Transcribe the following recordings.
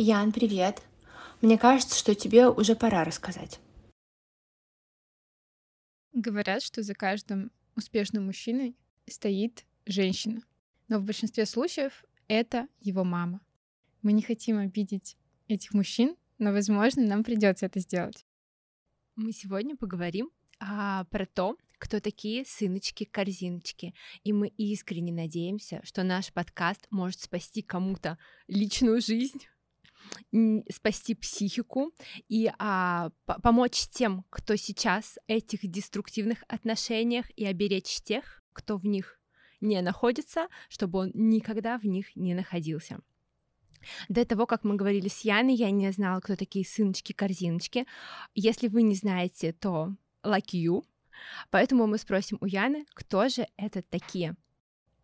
Ян, привет. Мне кажется, что тебе уже пора рассказать. Говорят, что за каждым успешным мужчиной стоит женщина. Но в большинстве случаев это его мама. Мы не хотим обидеть этих мужчин, но, возможно, нам придется это сделать. Мы сегодня поговорим а, про то, кто такие сыночки-корзиночки. И мы искренне надеемся, что наш подкаст может спасти кому-то личную жизнь, спасти психику и а, помочь тем, кто сейчас в этих деструктивных отношениях и оберечь тех, кто в них не находится, чтобы он никогда в них не находился. До того, как мы говорили с Яной, я не знала, кто такие сыночки-корзиночки. Если вы не знаете, то like you. Поэтому мы спросим у Яны, кто же это такие.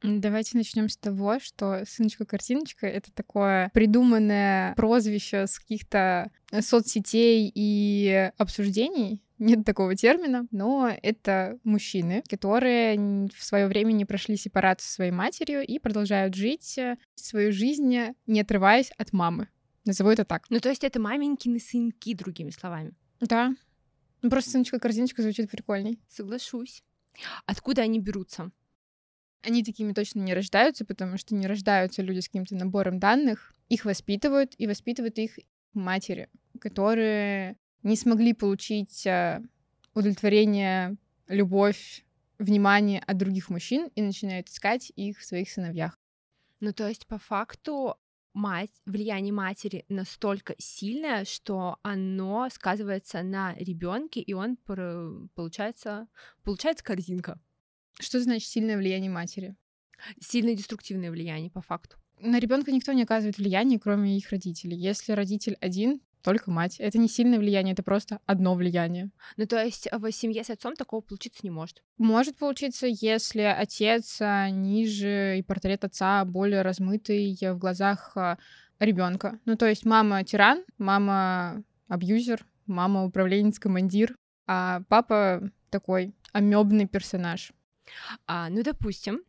Давайте начнем с того, что сыночка-картиночка — это такое придуманное прозвище с каких-то соцсетей и обсуждений. Нет такого термина, но это мужчины, которые в свое время не прошли сепарацию со своей матерью и продолжают жить э, свою жизнь, не отрываясь от мамы. Назову это так. Ну, то есть это маменькины сынки, другими словами. Да. Просто сыночка-корзиночка звучит прикольней. Соглашусь. Откуда они берутся? Они такими точно не рождаются, потому что не рождаются люди с каким-то набором данных. Их воспитывают, и воспитывают их матери, которые не смогли получить а, удовлетворение, любовь, внимание от других мужчин и начинают искать их в своих сыновьях. Ну, то есть, по факту, мать, влияние матери настолько сильное, что оно сказывается на ребенке, и он получается, получается корзинка. Что значит сильное влияние матери? Сильное деструктивное влияние, по факту. На ребенка никто не оказывает влияние, кроме их родителей. Если родитель один, только мать. Это не сильное влияние, это просто одно влияние. Ну, то есть в семье с отцом такого получиться не может? Может получиться, если отец а, ниже и портрет отца более размытый в глазах а, ребенка. Ну, то есть мама тиран, мама абьюзер, мама управленец, командир, а папа такой амебный персонаж. А, ну, допустим,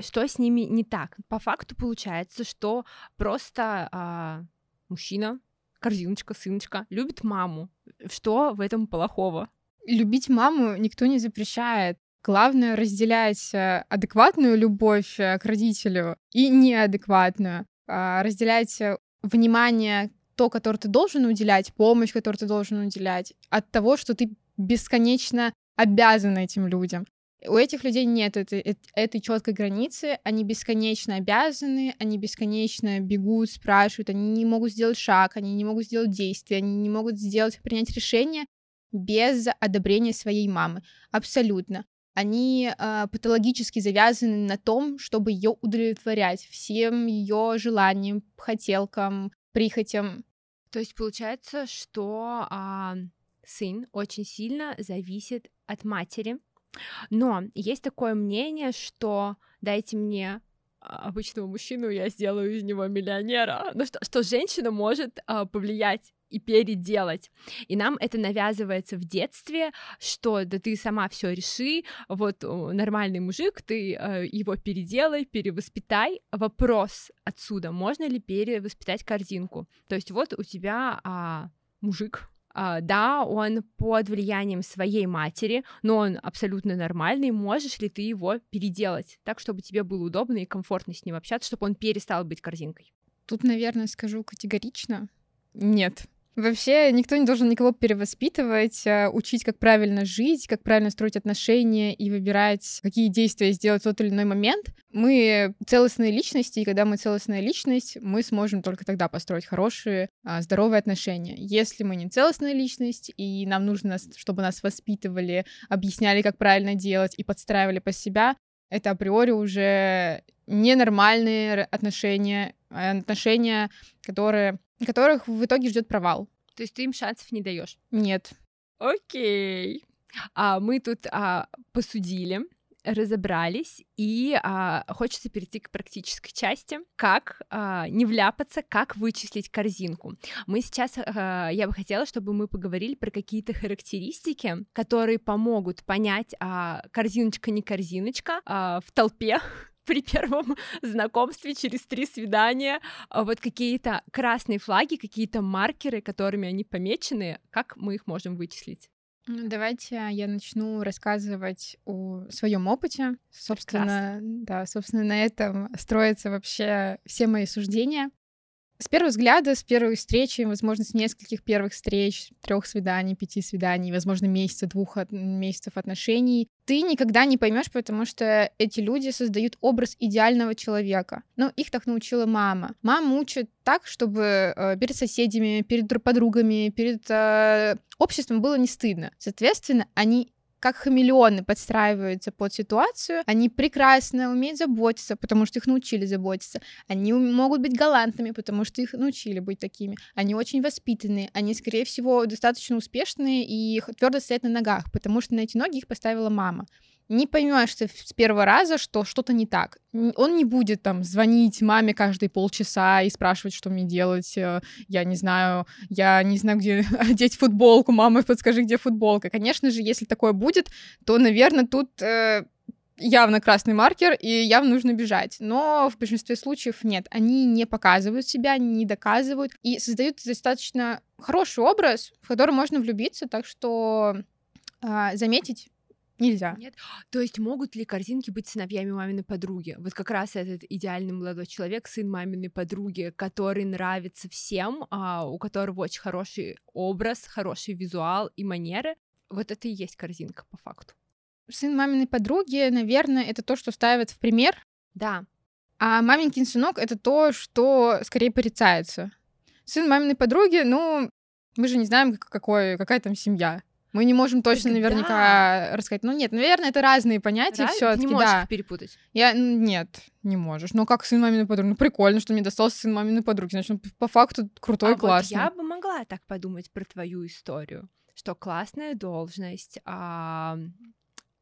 что с ними не так? По факту получается, что просто а, мужчина, корзиночка, сыночка, любит маму. Что в этом плохого? Любить маму никто не запрещает. Главное разделять э, адекватную любовь э, к родителю и неадекватную. А, разделять э, внимание то, которое ты должен уделять, помощь, которую ты должен уделять, от того, что ты бесконечно обязан этим людям. У этих людей нет этой, этой четкой границы, они бесконечно обязаны, они бесконечно бегут, спрашивают, они не могут сделать шаг, они не могут сделать действие, они не могут сделать, принять решение без одобрения своей мамы. Абсолютно. Они э, патологически завязаны на том, чтобы ее удовлетворять всем ее желаниям, хотелкам, прихотям. То есть получается, что а, сын очень сильно зависит от матери, но есть такое мнение, что дайте мне а, обычного мужчину, я сделаю из него миллионера. Ну что, что женщина может а, повлиять и переделать. И нам это навязывается в детстве, что да ты сама все реши, вот нормальный мужик, ты э, его переделай, перевоспитай. Вопрос отсюда, можно ли перевоспитать корзинку? То есть вот у тебя а, мужик, да, он под влиянием своей матери, но он абсолютно нормальный. Можешь ли ты его переделать так, чтобы тебе было удобно и комфортно с ним общаться, чтобы он перестал быть корзинкой? Тут, наверное, скажу категорично. Нет. Вообще никто не должен никого перевоспитывать, а, учить, как правильно жить, как правильно строить отношения и выбирать, какие действия сделать в тот или иной момент. Мы целостные личности, и когда мы целостная личность, мы сможем только тогда построить хорошие, а, здоровые отношения. Если мы не целостная личность, и нам нужно, чтобы нас воспитывали, объясняли, как правильно делать и подстраивали по себя, это априори уже ненормальные отношения, а отношения, которые которых в итоге ждет провал. То есть ты им шансов не даешь? Нет. Окей. А мы тут а, посудили, разобрались, и а, хочется перейти к практической части, как а, не вляпаться, как вычислить корзинку. Мы сейчас, а, я бы хотела, чтобы мы поговорили про какие-то характеристики, которые помогут понять, а, корзиночка не корзиночка а, в толпе, при первом знакомстве через три свидания а вот какие-то красные флаги, какие-то маркеры, которыми они помечены, как мы их можем вычислить? Ну, давайте я начну рассказывать о своем опыте. Собственно, Прекрасно. да, собственно, на этом строятся вообще все мои суждения. С первого взгляда, с первой встречи, возможно, с нескольких первых встреч, трех свиданий, пяти свиданий, возможно, месяца, двух от, месяцев отношений, ты никогда не поймешь, потому что эти люди создают образ идеального человека. Ну, их так научила мама. Мама учит так, чтобы э, перед соседями, перед подругами, перед э, обществом было не стыдно. Соответственно, они как хамелеоны подстраиваются под ситуацию, они прекрасно умеют заботиться, потому что их научили заботиться, они могут быть галантными, потому что их научили быть такими, они очень воспитанные, они, скорее всего, достаточно успешные и твердо стоят на ногах, потому что на эти ноги их поставила мама не поймешь ты с первого раза, что что-то не так. Он не будет там звонить маме каждые полчаса и спрашивать, что мне делать. Э, я не знаю, я не знаю, где одеть футболку. Мама, подскажи, где футболка. Конечно же, если такое будет, то, наверное, тут э, явно красный маркер, и явно нужно бежать. Но в большинстве случаев нет. Они не показывают себя, не доказывают и создают достаточно хороший образ, в который можно влюбиться. Так что э, заметить Нельзя. Нет. То есть могут ли картинки быть сыновьями маминой подруги? Вот как раз этот идеальный молодой человек, сын маминой подруги, который нравится всем, а, у которого очень хороший образ, хороший визуал и манеры. Вот это и есть картинка по факту. Сын маминой подруги, наверное, это то, что ставят в пример. Да. А маменькин сынок — это то, что скорее порицается. Сын маминой подруги, ну, мы же не знаем, какой, какая там семья. Мы не можем точно так наверняка да. рассказать. Ну нет, наверное, это разные понятия Раз? все Ты не можешь да. их перепутать. Я нет, не можешь. Ну как сын маминой подруги? Ну прикольно, что мне достался сын маминой подруги. Значит, он по факту крутой, а классный. Вот я бы могла так подумать про твою историю, что классная должность, а,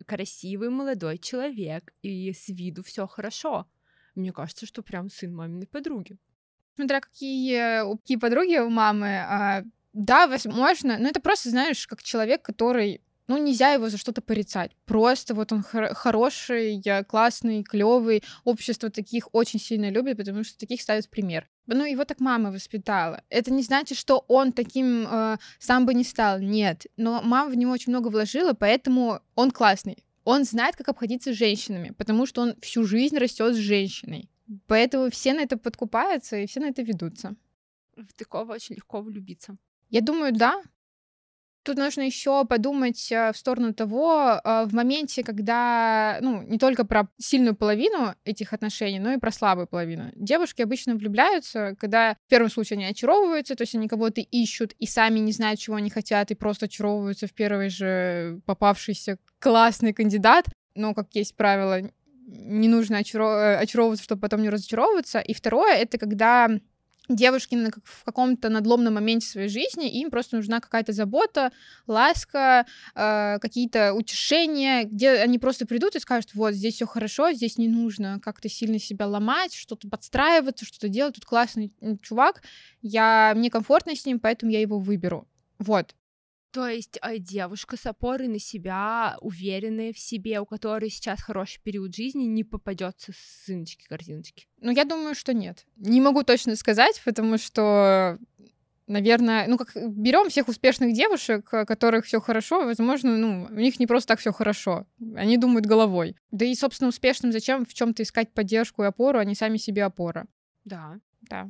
красивый молодой человек и с виду все хорошо. Мне кажется, что прям сын маминой подруги. Смотря какие, какие подруги у мамы, а, да, возможно, но это просто, знаешь, как человек, который ну, нельзя его за что-то порицать. Просто вот он хор- хороший, классный, клевый. Общество таких очень сильно любит, потому что таких ставят пример. Ну, его так мама воспитала. Это не значит, что он таким э, сам бы не стал. Нет. Но мама в него очень много вложила, поэтому он классный. Он знает, как обходиться с женщинами, потому что он всю жизнь растет с женщиной. Поэтому все на это подкупаются и все на это ведутся. В такого очень легко влюбиться. Я думаю, да. Тут нужно еще подумать э, в сторону того, э, в моменте, когда, ну, не только про сильную половину этих отношений, но и про слабую половину. Девушки обычно влюбляются, когда в первом случае они очаровываются, то есть они кого-то ищут и сами не знают, чего они хотят, и просто очаровываются в первый же попавшийся классный кандидат. Но, как есть правило, не нужно э, очаровываться, чтобы потом не разочаровываться. И второе — это когда девушки в каком-то надломном моменте своей жизни, им просто нужна какая-то забота, ласка, э, какие-то утешения, где они просто придут и скажут, вот, здесь все хорошо, здесь не нужно как-то сильно себя ломать, что-то подстраиваться, что-то делать, тут классный чувак, я, мне комфортно с ним, поэтому я его выберу. Вот. То есть а, девушка с опорой на себя, уверенная в себе, у которой сейчас хороший период жизни, не попадется с сыночки-корзиночки? Ну, я думаю, что нет. Не могу точно сказать, потому что наверное, ну как берем всех успешных девушек, у которых все хорошо, возможно, ну у них не просто так все хорошо, они думают головой. Да и собственно успешным зачем в чем-то искать поддержку и опору, они сами себе опора. Да, да.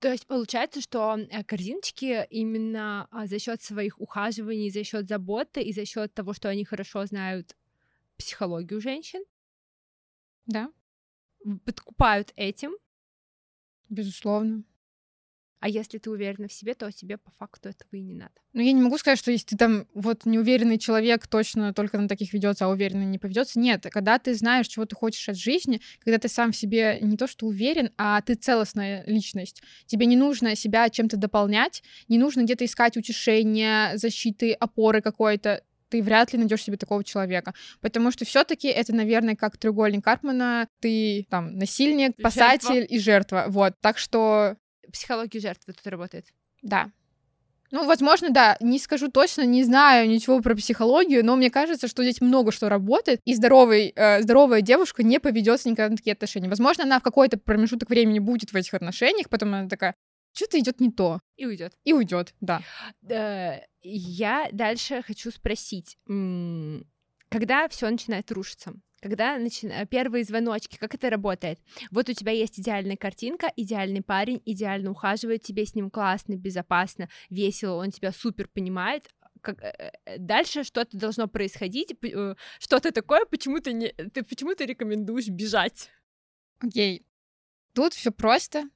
То есть получается, что э, корзиночки именно а, за счет своих ухаживаний, за счет заботы и за счет того, что они хорошо знают психологию женщин. Да. Подкупают этим. Безусловно. А если ты уверена в себе, то тебе по факту этого и не надо. Ну, я не могу сказать, что если ты там вот неуверенный человек точно только на таких ведется, а уверенный не поведется. Нет, когда ты знаешь, чего ты хочешь от жизни, когда ты сам в себе не то что уверен, а ты целостная личность, тебе не нужно себя чем-то дополнять, не нужно где-то искать утешения, защиты, опоры какой-то ты вряд ли найдешь себе такого человека. Потому что все-таки это, наверное, как треугольник Карпмана. Ты там насильник, спасатель жертва. и жертва. Вот. Так что психология жертвы тут работает. Да. Ну, возможно, да, не скажу точно, не знаю ничего про психологию, но мне кажется, что здесь много что работает, и здоровый, э, здоровая девушка не поведется никогда на такие отношения. Возможно, она в какой-то промежуток времени будет в этих отношениях, потом она такая, что-то идет не то. И уйдет. И уйдет, да. Я дальше хочу спросить, когда все начинает рушиться? Когда начи- первые звоночки, как это работает? Вот у тебя есть идеальная картинка, идеальный парень, идеально ухаживает тебе, с ним классно, безопасно, весело, он тебя супер понимает. Как, э, э, дальше что-то должно происходить, э, что-то такое, почему ты, не, ты почему ты рекомендуешь бежать? Окей. Тут все просто.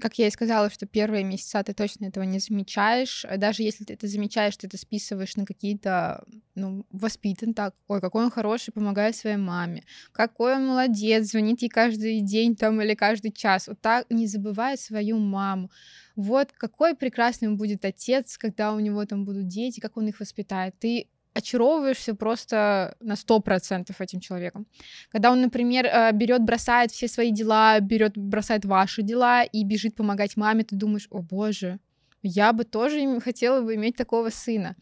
Как я и сказала, что первые месяца ты точно этого не замечаешь. А Даже если ты это замечаешь, ты это списываешь на какие-то, ну, воспитан так. Ой, какой он хороший, помогает своей маме. Какой он молодец, звонит ей каждый день там или каждый час. Вот так не забывай свою маму. Вот какой прекрасный он будет отец, когда у него там будут дети, как он их воспитает. Ты очаровываешься просто на сто процентов этим человеком. Когда он, например, э, берет, бросает все свои дела, берет, бросает ваши дела и бежит помогать маме, ты думаешь, о боже, я бы тоже хотела бы иметь такого сына.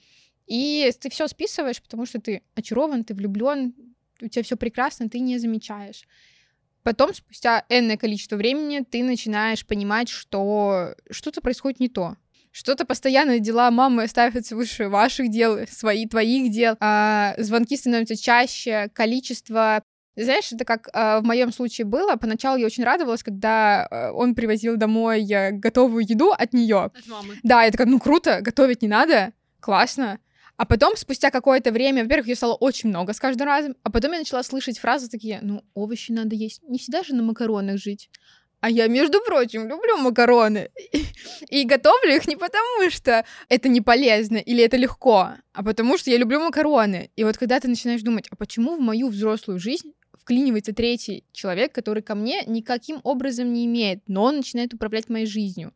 И ты все списываешь, потому что ты очарован, ты влюблен, у тебя все прекрасно, ты не замечаешь. Потом, спустя энное количество времени, ты начинаешь понимать, что что-то происходит не то. Что-то постоянно дела мамы ставятся выше ваших дел, свои, твоих дел. А, звонки становятся чаще, количество знаешь, это как э, в моем случае было. Поначалу я очень радовалась, когда э, он привозил домой э, готовую еду от нее. От мамы. Да, я такая, ну круто, готовить не надо, классно. А потом, спустя какое-то время, во-первых, ее стало очень много с каждым разом, а потом я начала слышать фразы такие, ну, овощи надо есть, не всегда же на макаронах жить. А я, между прочим, люблю макароны. И готовлю их не потому, что это не полезно или это легко, а потому что я люблю макароны. И вот когда ты начинаешь думать, а почему в мою взрослую жизнь вклинивается третий человек, который ко мне никаким образом не имеет, но он начинает управлять моей жизнью.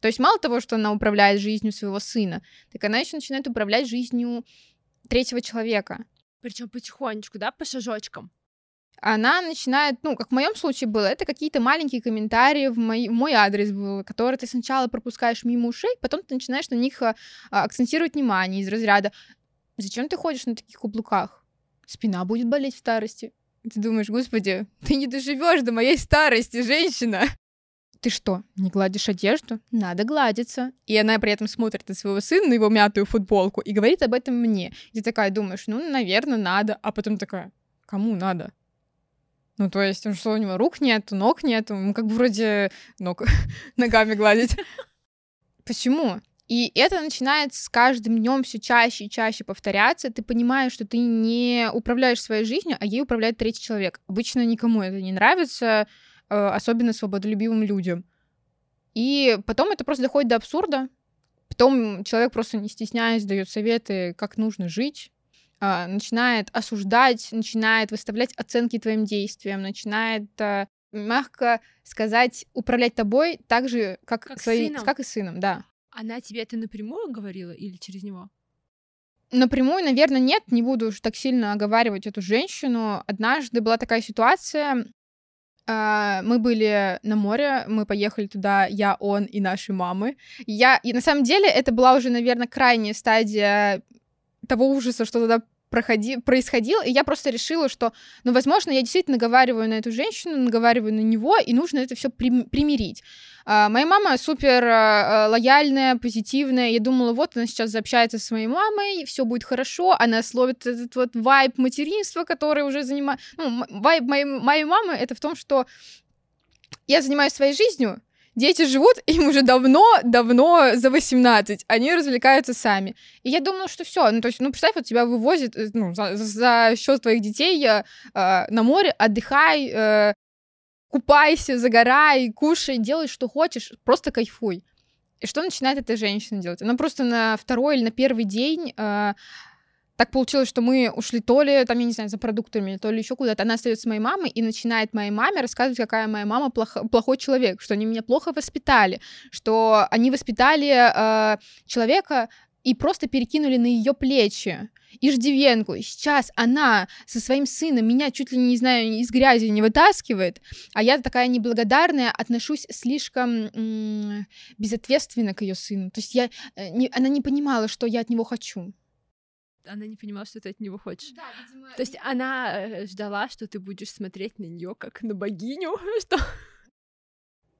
То есть мало того, что она управляет жизнью своего сына, так она еще начинает управлять жизнью третьего человека. Причем потихонечку, да, по шажочкам. Она начинает, ну, как в моем случае было, это какие-то маленькие комментарии в мой, в мой адрес был, которые ты сначала пропускаешь мимо ушей, потом ты начинаешь на них а, акцентировать внимание из разряда «Зачем ты ходишь на таких каблуках? Спина будет болеть в старости». Ты думаешь, господи, ты не доживешь до моей старости, женщина. Ты что, не гладишь одежду? Надо гладиться. И она при этом смотрит на своего сына, на его мятую футболку, и говорит об этом мне. И ты такая думаешь, ну, наверное, надо. А потом такая, кому надо? Ну, то есть, он что, у него рук нету, ног нету, ему как бы вроде ног ногами гладить. Почему? И это начинает с каждым днем все чаще и чаще повторяться. Ты понимаешь, что ты не управляешь своей жизнью, а ей управляет третий человек. Обычно никому это не нравится, э, особенно свободолюбивым людям. И потом это просто доходит до абсурда. Потом человек просто не стесняясь дает советы, как нужно жить, а, начинает осуждать, начинает выставлять оценки твоим действиям, начинает а, мягко сказать управлять тобой так же, как, Как свои- сыном. как и сыном, да. Она тебе это напрямую говорила или через него? Напрямую, наверное, нет, не буду уж так сильно оговаривать эту женщину. Однажды была такая ситуация, а, мы были на море, мы поехали туда, я, он и наши мамы. Я, и на самом деле это была уже, наверное, крайняя стадия того ужаса, что тогда проходи, происходило, и я просто решила, что, ну, возможно, я действительно наговариваю на эту женщину, наговариваю на него, и нужно это все примирить. А, моя мама супер а, а, лояльная, позитивная. Я думала, вот она сейчас заобщается со своей мамой, все будет хорошо, она словит этот вот вайб материнства, который уже занимает... Ну, вайб моей, моей мамы — это в том, что я занимаюсь своей жизнью, дети живут, им уже давно-давно за 18, они развлекаются сами. И я думала, что все, ну, то есть, ну, представь, вот тебя вывозят, э, ну, за, за счет твоих детей э, на море, отдыхай, э, купайся, загорай, кушай, делай, что хочешь, просто кайфуй. И что начинает эта женщина делать? Она просто на второй или на первый день э, так получилось, что мы ушли то ли, там, я не знаю, за продуктами, то ли еще куда-то. Она остается с моей мамой и начинает моей маме рассказывать, какая моя мама плохо, плохой человек, что они меня плохо воспитали, что они воспитали э, человека и просто перекинули на ее плечи иждивенку. Сейчас она со своим сыном меня чуть ли не, знаю, из грязи не вытаскивает, а я такая неблагодарная, отношусь слишком безответственно к ее сыну. То есть я, э, не, она не понимала, что я от него хочу она не понимала, что ты от него хочешь. Да, видимо... То есть она э, ждала, что ты будешь смотреть на нее как на богиню, что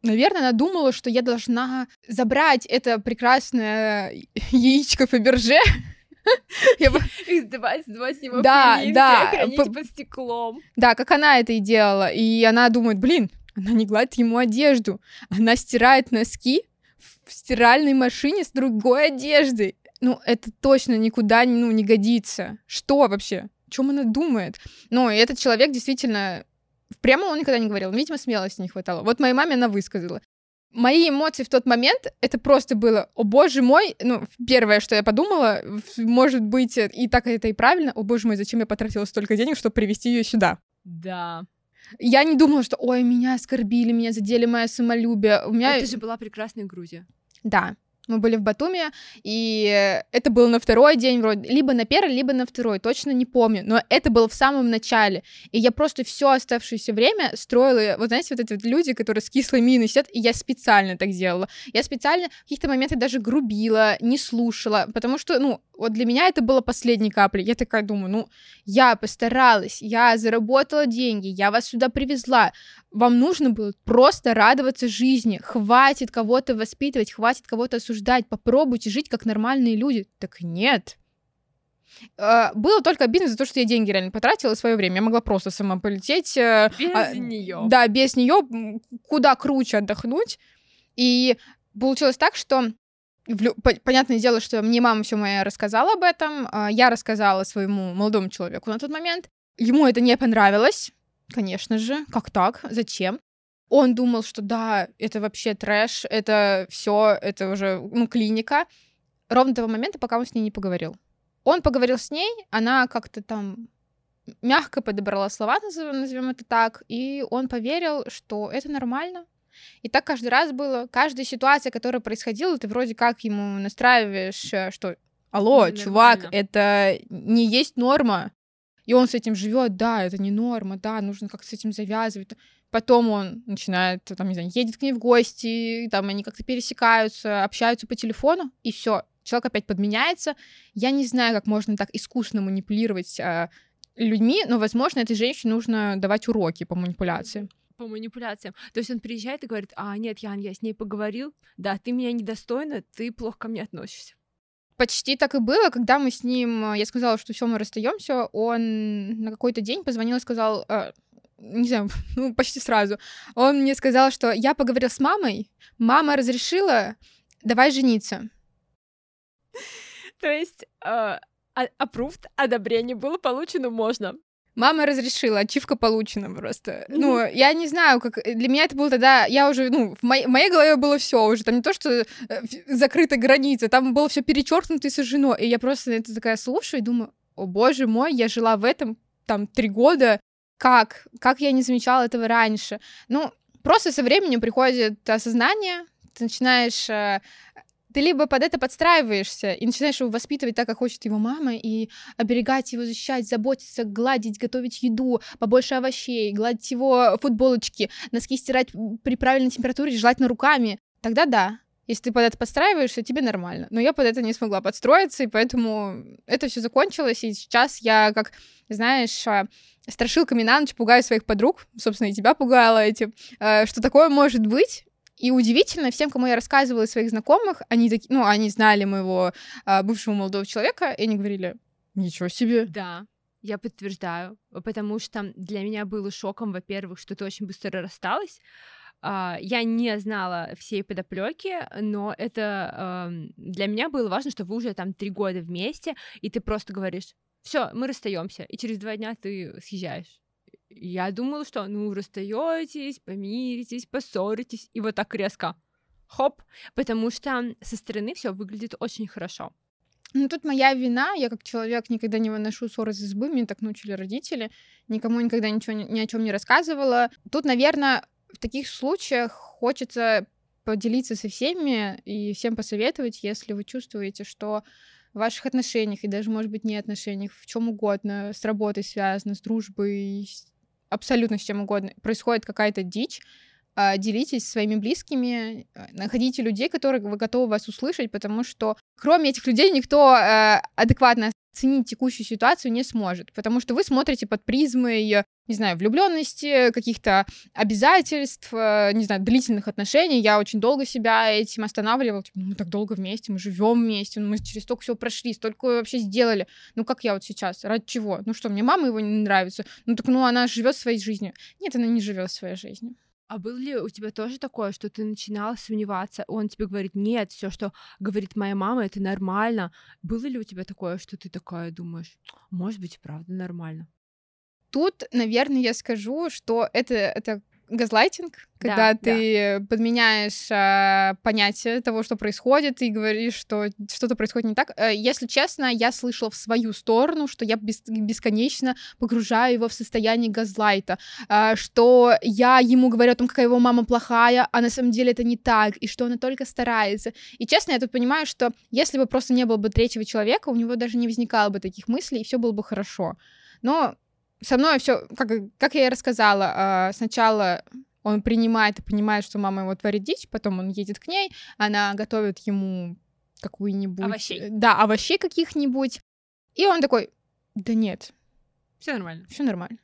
Наверное, она думала, что я должна забрать это прекрасное яичко Фаберже. И сдавать, сдавать его да, да, под стеклом. Да, как она это и делала. И она думает, блин, она не гладит ему одежду. Она стирает носки в стиральной машине с другой одеждой. Ну, это точно никуда ну, не годится. Что вообще? О чем она думает? Ну, и этот человек действительно Прямо он никогда не говорил. Видимо, смелости не хватало. Вот моей маме она высказала. Мои эмоции в тот момент, это просто было, о боже мой, ну, первое, что я подумала, может быть, и так это и правильно, о боже мой, зачем я потратила столько денег, чтобы привести ее сюда? Да. Я не думала, что, ой, меня оскорбили, меня задели мое самолюбие. У меня... Это же была прекрасная Грузия. Да, мы были в Батуми, и это было на второй день вроде, либо на первый, либо на второй, точно не помню, но это было в самом начале, и я просто все оставшееся время строила, вот знаете, вот эти вот люди, которые с кислой миной сидят, и я специально так делала, я специально в каких-то моментах даже грубила, не слушала, потому что, ну, вот для меня это было последней каплей. Я такая думаю, ну, я постаралась, я заработала деньги, я вас сюда привезла. Вам нужно было просто радоваться жизни. Хватит кого-то воспитывать, хватит кого-то осуждать. Попробуйте жить как нормальные люди. Так нет. Uh, было только обидно за то, что я деньги реально потратила свое время. Я могла просто сама полететь. Uh, без uh, нее. Да, без нее куда круче отдохнуть. И получилось так, что понятное дело, что мне мама все моя рассказала об этом, а, я рассказала своему молодому человеку на тот момент. Ему это не понравилось, конечно же. Как так? Зачем? Он думал, что да, это вообще трэш, это все, это уже ну, клиника. Ровно того момента, пока он с ней не поговорил. Он поговорил с ней, она как-то там мягко подобрала слова, назовем это так, и он поверил, что это нормально, и так каждый раз было. Каждая ситуация, которая происходила, ты вроде как ему настраиваешь, э, что алло, это чувак, нормально. это не есть норма. И он с этим живет, да, это не норма, да, нужно как-то с этим завязывать. Потом он начинает, там, не знаю, едет к ней в гости, там они как-то пересекаются, общаются по телефону, и все, человек опять подменяется. Я не знаю, как можно так искусно манипулировать э, людьми, но, возможно, этой женщине нужно давать уроки по манипуляции по манипуляциям. То есть он приезжает и говорит, а, нет, Ян, я с ней поговорил, да, ты меня недостойна, ты плохо ко мне относишься. Почти так и было, когда мы с ним, я сказала, что все, мы расстаемся, он на какой-то день позвонил и сказал, э, не знаю, ну, почти сразу, он мне сказал, что я поговорил с мамой, мама разрешила, давай жениться. То есть э, approved, одобрение было получено, можно. Мама разрешила, ачивка получена просто. Ну, я не знаю, как... Для меня это было тогда... Я уже, ну, в, моей, в моей голове было все уже. Там не то, что э, закрыта граница, там было все перечеркнуто и сожжено. И я просто это такая слушаю и думаю, о боже мой, я жила в этом там три года. Как? Как я не замечала этого раньше? Ну, просто со временем приходит осознание, ты начинаешь э, ты либо под это подстраиваешься и начинаешь его воспитывать так, как хочет его мама, и оберегать его, защищать, заботиться, гладить, готовить еду, побольше овощей, гладить его футболочки, носки стирать при правильной температуре, желательно руками, тогда да. Если ты под это подстраиваешься, тебе нормально. Но я под это не смогла подстроиться, и поэтому это все закончилось, и сейчас я, как, знаешь, а, страшилками на ночь пугаю своих подруг, собственно, и тебя пугала этим, э, что такое может быть, и удивительно, всем, кому я рассказывала из своих знакомых, они такие, ну, они знали моего а, бывшего молодого человека, и они говорили, ничего себе. Да, я подтверждаю, потому что для меня было шоком, во-первых, что ты очень быстро рассталась. Uh, я не знала всей подоплеки, но это uh, для меня было важно, что вы уже там три года вместе, и ты просто говоришь, все, мы расстаемся, и через два дня ты съезжаешь. Я думала, что ну расстаетесь, помиритесь, поссоритесь, и вот так резко хоп, потому что со стороны все выглядит очень хорошо. Ну, тут моя вина. Я как человек никогда не выношу ссоры из избы, мне так научили родители. Никому никогда ничего ни о чем не рассказывала. Тут, наверное, в таких случаях хочется поделиться со всеми и всем посоветовать, если вы чувствуете, что в ваших отношениях, и даже, может быть, не отношениях, в чем угодно, с работой связано, с дружбой, с- абсолютно с чем угодно, происходит какая-то дичь, делитесь своими близкими, а, находите людей, которые вы готовы вас услышать, потому что кроме этих людей никто э, адекватно оценить текущую ситуацию не сможет, потому что вы смотрите под призмой, не знаю, влюбленности, каких-то обязательств, э, не знаю, длительных отношений. Я очень долго себя этим останавливала. Типа, ну, мы так долго вместе, мы живем вместе, ну, мы через столько всего прошли, столько вообще сделали. Ну, как я вот сейчас? Ради чего? Ну что, мне мама его не нравится? Ну, так, ну, она живет своей жизнью. Нет, она не живет своей жизнью. А было ли у тебя тоже такое, что ты начинала сомневаться? Он тебе говорит, нет, все, что говорит моя мама, это нормально. Было ли у тебя такое, что ты такая думаешь, может быть, правда нормально? Тут, наверное, я скажу, что это, это газлайтинг, когда Да, ты подменяешь а, понятие того, что происходит, и говоришь, что что-то происходит не так. Э, Если честно, я слышала в свою сторону, что я бес- бесконечно погружаю его в состояние газлайта, а, что я ему говорю о том, какая его мама плохая, а на самом деле это не так, и что она только старается. И честно, я тут понимаю, что если бы просто не было бы третьего человека, у него даже не возникало бы таких мыслей, и все было бы хорошо. Но со мной все, как, как я и рассказала, а, сначала он принимает и понимает, что мама его творит дичь, потом он едет к ней, она готовит ему какую-нибудь... Овощей. Да, овощей каких-нибудь. И он такой, да нет, Все нормально. все нормально.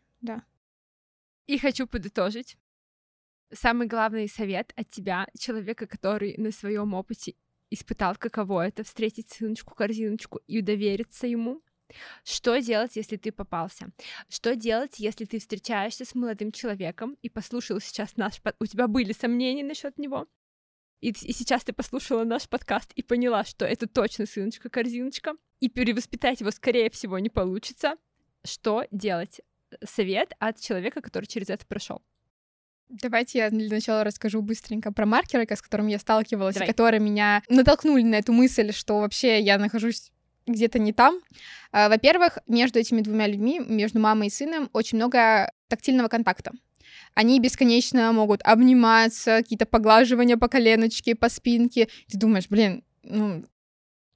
И хочу подытожить. Самый главный совет от тебя, человека, который на своем опыте испытал, каково это встретить сыночку-корзиночку и довериться ему. Что делать, если ты попался? Что делать, если ты встречаешься с молодым человеком и послушал сейчас наш... под- У тебя были сомнения насчет него? И, и сейчас ты послушала наш подкаст и поняла, что это точно сыночка-корзиночка, и перевоспитать его, скорее всего, не получится. Что делать? Совет от человека, который через это прошел. Давайте я для начала расскажу быстренько про маркеры, с которым я сталкивалась, Давай. которые меня натолкнули на эту мысль, что вообще я нахожусь где-то не там. А, Во-первых, между этими двумя людьми, между мамой и сыном, очень много тактильного контакта. Они бесконечно могут обниматься, какие-то поглаживания по коленочке, по спинке. Ты думаешь, блин, ну,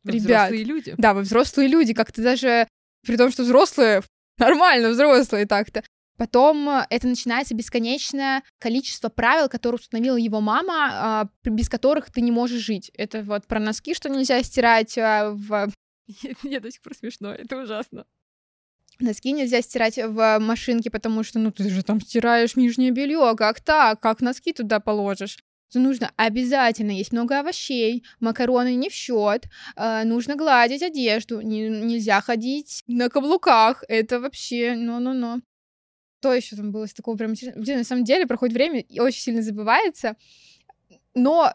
Вы Ребят, взрослые люди. да, вы взрослые люди, как-то даже, при том, что взрослые, нормально взрослые так-то. Потом э, это начинается бесконечное количество правил, которые установила его мама, а, без которых ты не можешь жить. Это вот про носки, что нельзя стирать а, в Мне до сих пор смешно, это ужасно. Носки нельзя стирать в машинке, потому что, ну, ты же там стираешь нижнее белье, как так? Как носки туда положишь? Что нужно обязательно есть много овощей, макароны не в счет, нужно гладить одежду, не- нельзя ходить на каблуках, это вообще, ну-ну-ну. Что еще там было с такого прям? Блин, на самом деле проходит время и очень сильно забывается, но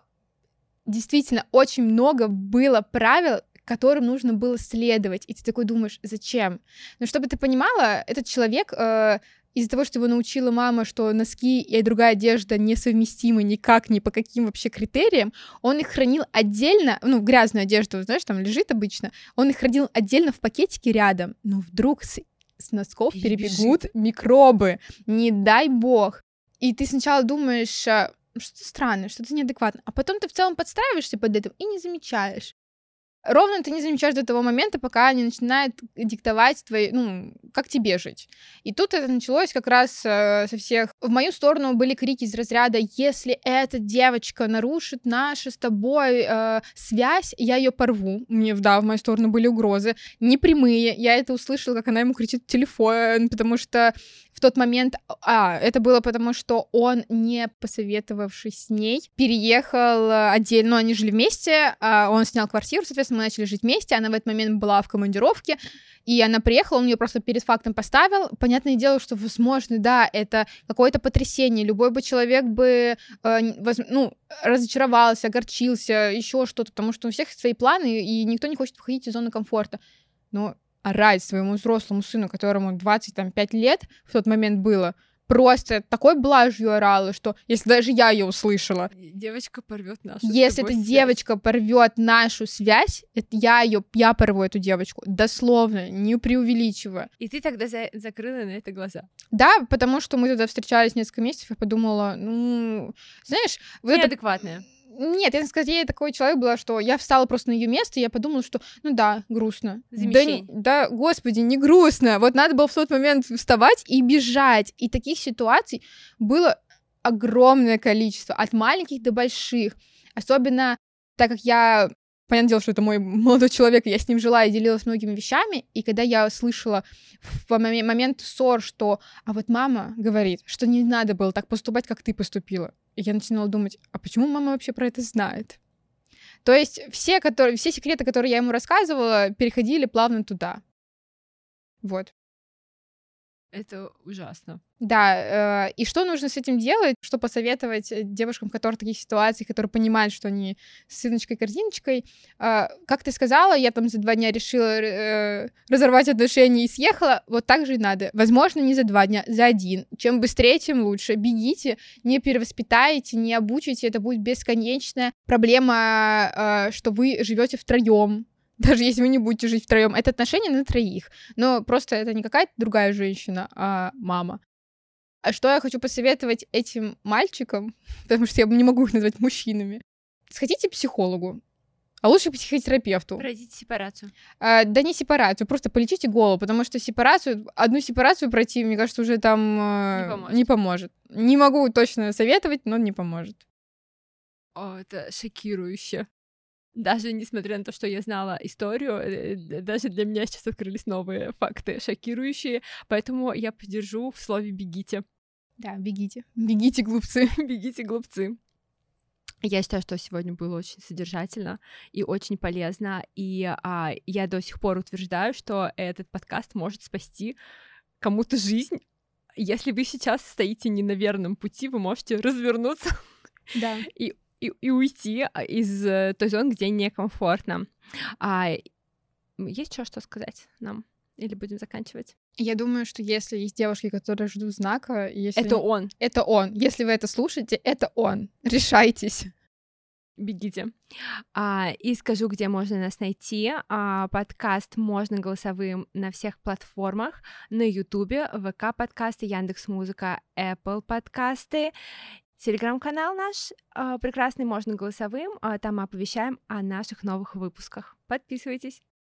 действительно очень много было правил, которым нужно было следовать, и ты такой думаешь, зачем? Но чтобы ты понимала, этот человек э, из-за того, что его научила мама, что носки и другая одежда несовместимы никак, ни по каким вообще критериям, он их хранил отдельно, ну, грязную одежду, знаешь, там лежит обычно, он их хранил отдельно в пакетике рядом, но вдруг с, с носков Перебежит. перебегут микробы, не дай бог. И ты сначала думаешь, а, что-то странное, что-то неадекватно, а потом ты в целом подстраиваешься под этим и не замечаешь. Ровно ты не замечаешь до того момента, пока они начинают диктовать твои, ну, как тебе жить. И тут это началось как раз э, со всех. В мою сторону были крики из разряда: если эта девочка нарушит нашу с тобой э, связь, я ее порву. Мне, да, в мою сторону были угрозы. Не прямые. Я это услышала, как она ему кричит в телефон, потому что в тот момент, а, это было потому, что он, не посоветовавшись с ней, переехал э, отдельно, ну, они жили вместе, а он снял квартиру, соответственно, мы начали жить вместе, она в этот момент была в командировке, и она приехала, он ее просто перед фактом поставил. Понятное дело, что, возможно, да, это какое-то потрясение, любой бы человек бы, э, воз- ну, разочаровался, огорчился, еще что-то, потому что у всех свои планы, и никто не хочет выходить из зоны комфорта. Но орать своему взрослому сыну, которому 25 лет в тот момент было, просто такой блажью орала, что если даже я ее услышала, Девочка порвет нашу. с если эта связь. девочка порвет нашу связь, это я ее, я порву эту девочку, дословно, не преувеличивая. И ты тогда за- закрыла на это глаза. Да, потому что мы тогда встречались несколько месяцев, я подумала, ну, знаешь, вот это. Нет, я скорее такой человек была, что я встала просто на ее место, и я подумала, что, ну да, грустно. Да, да, господи, не грустно. Вот надо было в тот момент вставать и бежать. И таких ситуаций было огромное количество, от маленьких до больших. Особенно так как я Понятное дело, что это мой молодой человек, я с ним жила и делилась многими вещами, и когда я слышала в моме- момент ссор, что «а вот мама говорит, что не надо было так поступать, как ты поступила», я начинала думать, а почему мама вообще про это знает? То есть все, которые, все секреты, которые я ему рассказывала, переходили плавно туда. Вот. Это ужасно. Да, э, и что нужно с этим делать? Что посоветовать э, девушкам, которые в таких ситуациях, которые понимают, что они с сыночкой-корзиночкой? Э, как ты сказала, я там за два дня решила э, разорвать отношения и съехала. Вот так же и надо. Возможно, не за два дня, за один. Чем быстрее, тем лучше. Бегите, не перевоспитаете, не обучите. Это будет бесконечная проблема, э, что вы живете втроем даже если вы не будете жить втроем, это отношения на троих. Но просто это не какая-то другая женщина, а мама. А что я хочу посоветовать этим мальчикам, потому что я не могу их назвать мужчинами. Сходите к психологу, а лучше к психотерапевту. Пройдите сепарацию. А, да не сепарацию, просто полечите голову, потому что сепарацию, одну сепарацию пройти, мне кажется, уже там э, Не поможет. не поможет. Не могу точно советовать, но не поможет. О, это шокирующе. Даже несмотря на то, что я знала историю, э, даже для меня сейчас открылись новые факты, шокирующие, поэтому я поддержу в слове «бегите». Да, бегите. Бегите, глупцы. Бегите, глупцы. Я считаю, что сегодня было очень содержательно и очень полезно, и а, я до сих пор утверждаю, что этот подкаст может спасти кому-то жизнь. Если вы сейчас стоите не на верном пути, вы можете развернуться Да. и, и уйти а, из э, той зоны, где некомфортно. А, есть еще что сказать нам? Или будем заканчивать? Я думаю, что если есть девушки, которые ждут знака, и если... Это он. Это он. Если вы это слушаете, это он. Решайтесь. Бегите. А, и скажу, где можно нас найти. А, подкаст можно голосовым на всех платформах. На Ютубе, ВК подкасты, Яндекс Музыка, Apple подкасты. Телеграм-канал наш а, прекрасный, можно голосовым. а, там оповещаем о наших новых выпусках. Подписывайтесь.